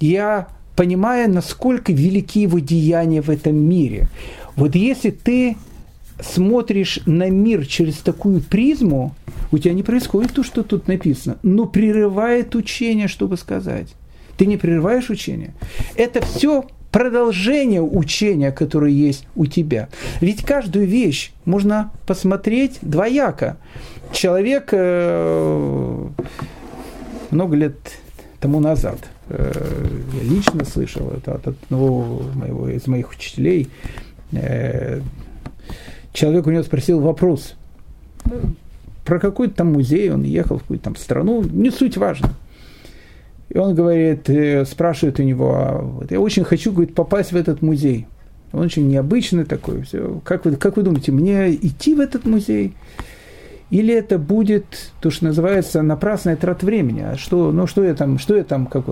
я понимая, насколько велики его деяния в этом мире. Вот если ты смотришь на мир через такую призму, у тебя не происходит то, что тут написано, но прерывает учение, чтобы сказать. Ты не прерываешь учение. Это все продолжение учения, которое есть у тебя. Ведь каждую вещь можно посмотреть двояко. Человек э, много лет тому назад – Э, я лично слышал это от одного моего, из моих учителей. Человек у него спросил вопрос, про какой-то там музей, он ехал в какую-то там страну, не суть важно. И он говорит, э, спрашивает у него, а вот я очень хочу, говорит, попасть в этот музей. Он очень необычный такой. Все. Как, вы, как вы думаете, мне идти в этот музей? или это будет то, что называется напрасная трат времени. А что, ну, что я там, что я там, как,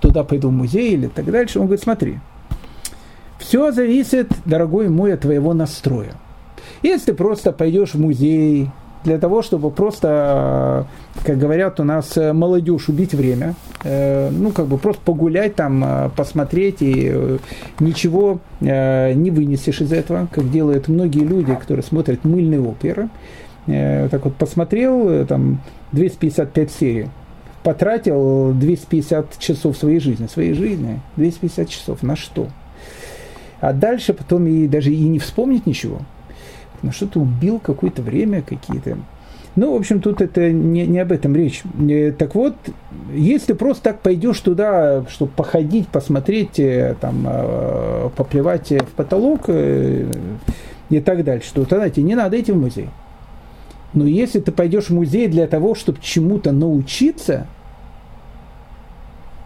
туда пойду в музей или так дальше. Он говорит, смотри, все зависит, дорогой мой, от твоего настроя. Если ты просто пойдешь в музей, для того, чтобы просто, как говорят у нас, молодежь убить время, ну, как бы просто погулять там, посмотреть, и ничего не вынесешь из этого, как делают многие люди, которые смотрят мыльные оперы. Так вот, посмотрел, там, 255 серий, потратил 250 часов своей жизни. Своей жизни 250 часов на что? А дальше потом и даже и не вспомнить ничего. На что ты убил какое-то время какие-то. Ну, в общем, тут это не, не об этом речь. Э, так вот, если просто так пойдешь туда, чтобы походить, посмотреть, э, там, э, поплевать в потолок и так дальше, то тогда тебе не надо идти в музей. Но если ты пойдешь в музей для того, чтобы чему-то научиться,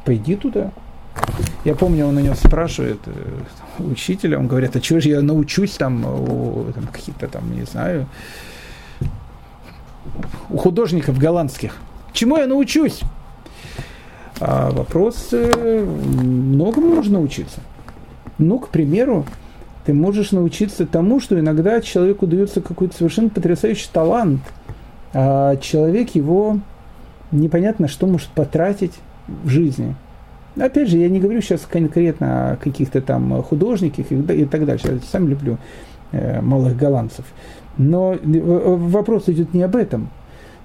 пойди туда. Я помню, он у него спрашивает, учителя, он говорит, а чего же я научусь там, у, там какие-то там, не знаю, у художников голландских. Чему я научусь? А вопрос, э, многому нужно учиться. Ну, к примеру, ты можешь научиться тому, что иногда человеку дается какой-то совершенно потрясающий талант, а человек его непонятно что может потратить в жизни. Опять же, я не говорю сейчас конкретно о каких-то там художниках и так дальше. Я сам люблю э, малых голландцев. Но э, вопрос идет не об этом.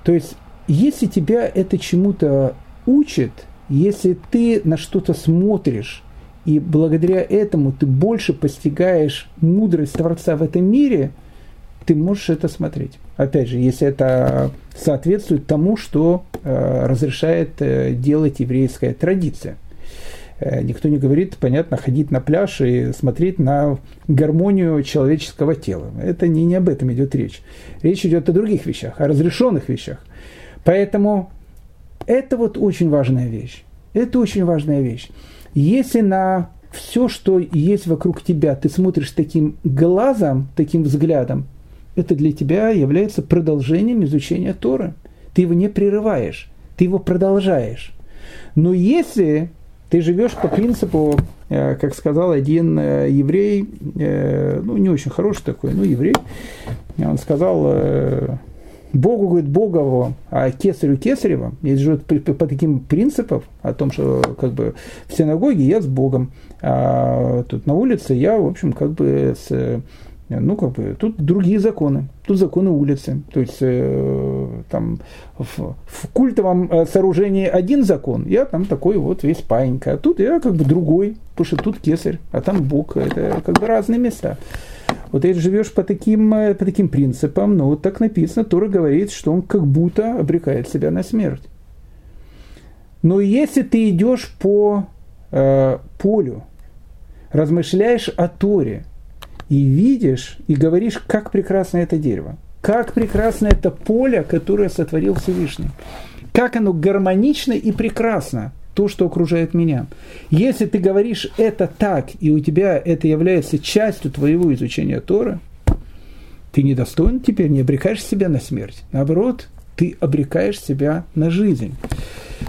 То есть, если тебя это чему-то учит, если ты на что-то смотришь, и благодаря этому ты больше постигаешь мудрость Творца в этом мире, ты можешь это смотреть. Опять же, если это соответствует тому, что э, разрешает э, делать еврейская традиция. Э, никто не говорит, понятно, ходить на пляж и смотреть на гармонию человеческого тела. Это не, не об этом идет речь. Речь идет о других вещах, о разрешенных вещах. Поэтому это вот очень важная вещь. Это очень важная вещь. Если на все, что есть вокруг тебя, ты смотришь таким глазом, таким взглядом, это для тебя является продолжением изучения Торы. Ты его не прерываешь, ты его продолжаешь. Но если ты живешь по принципу, э, как сказал один э, еврей, э, ну не очень хороший такой, ну еврей, он сказал, Богу, говорит, Богово, а кесарю Кесарева, если живет по, таким принципам, о том, что как бы в синагоге я с Богом, а тут на улице я, в общем, как бы с ну, как бы, тут другие законы, тут законы улицы. То есть, там, в, в культовом э, сооружении один закон, я там такой вот весь паинька, а тут я как бы другой, потому что тут кесарь, а там Бог, это как бы разные места. Вот если живешь по таким, э, по таким принципам, ну, вот так написано, Тора говорит, что он как будто обрекает себя на смерть. Но если ты идешь по э, полю, размышляешь о Торе, и видишь, и говоришь, как прекрасно это дерево, как прекрасно это поле, которое сотворил Всевышний, как оно гармонично и прекрасно, то, что окружает меня. Если ты говоришь это так, и у тебя это является частью твоего изучения Тора, ты недостоин теперь, не обрекаешь себя на смерть. Наоборот, ты обрекаешь себя на жизнь.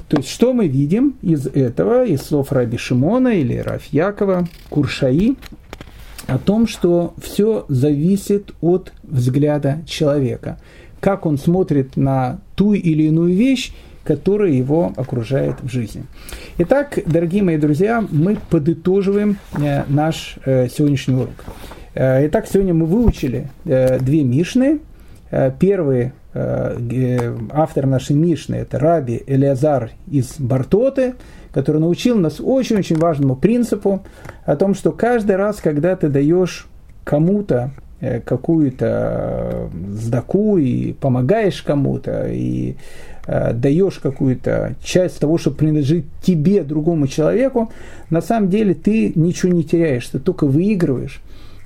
То есть, что мы видим из этого, из слов Раби Шимона или Раф Якова, Куршаи, о том, что все зависит от взгляда человека, как он смотрит на ту или иную вещь, которая его окружает в жизни. Итак, дорогие мои друзья, мы подытоживаем э, наш э, сегодняшний урок. Э, итак, сегодня мы выучили две Мишны. Первый автор нашей Мишны – это Раби Элиазар из Бартоты – который научил нас очень-очень важному принципу о том, что каждый раз, когда ты даешь кому-то э, какую-то сдаку и помогаешь кому-то, и э, даешь какую-то часть того, что принадлежит тебе, другому человеку, на самом деле ты ничего не теряешь, ты только выигрываешь.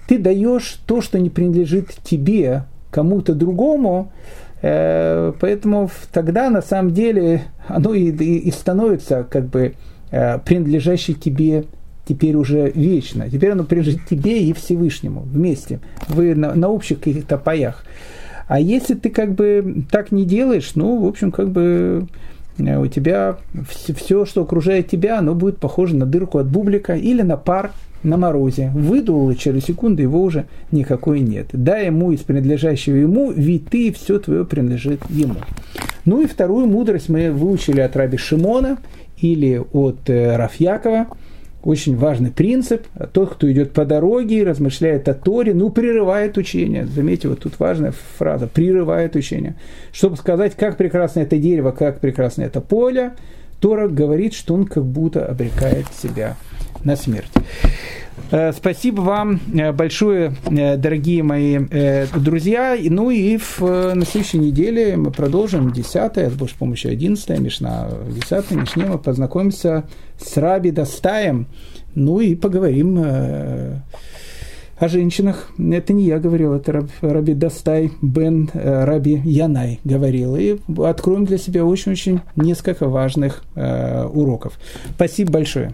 Ты даешь то, что не принадлежит тебе, кому-то другому, Э, поэтому тогда на самом деле оно и, и, и становится как бы э, принадлежащей тебе теперь уже вечно. Теперь оно принадлежит тебе и Всевышнему вместе. Вы на, на общих каких-то паях. А если ты как бы так не делаешь, ну, в общем, как бы у тебя все, что окружает тебя, оно будет похоже на дырку от бублика или на пар на морозе. Выдул, и через секунду его уже никакой нет. Дай ему из принадлежащего ему, ведь ты, все твое принадлежит ему. Ну и вторую мудрость мы выучили от Раби Шимона или от э, Рафьякова. Очень важный принцип. Тот, кто идет по дороге и размышляет о Торе, ну, прерывает учение. Заметьте, вот тут важная фраза. Прерывает учение. Чтобы сказать, как прекрасно это дерево, как прекрасно это поле, Тора говорит, что он как будто обрекает себя на смерть. Э, спасибо вам э, большое, э, дорогие мои друзья. Ну и в, на следующей неделе мы продолжим 10 с Божьей помощью 11 Мишна. В 10 Мишне мы познакомимся с Раби Достаем. Ну и поговорим о женщинах. Это не я говорил, это Раби Достай Бен Раби Янай говорил. И откроем для себя очень-очень несколько важных уроков. Спасибо большое.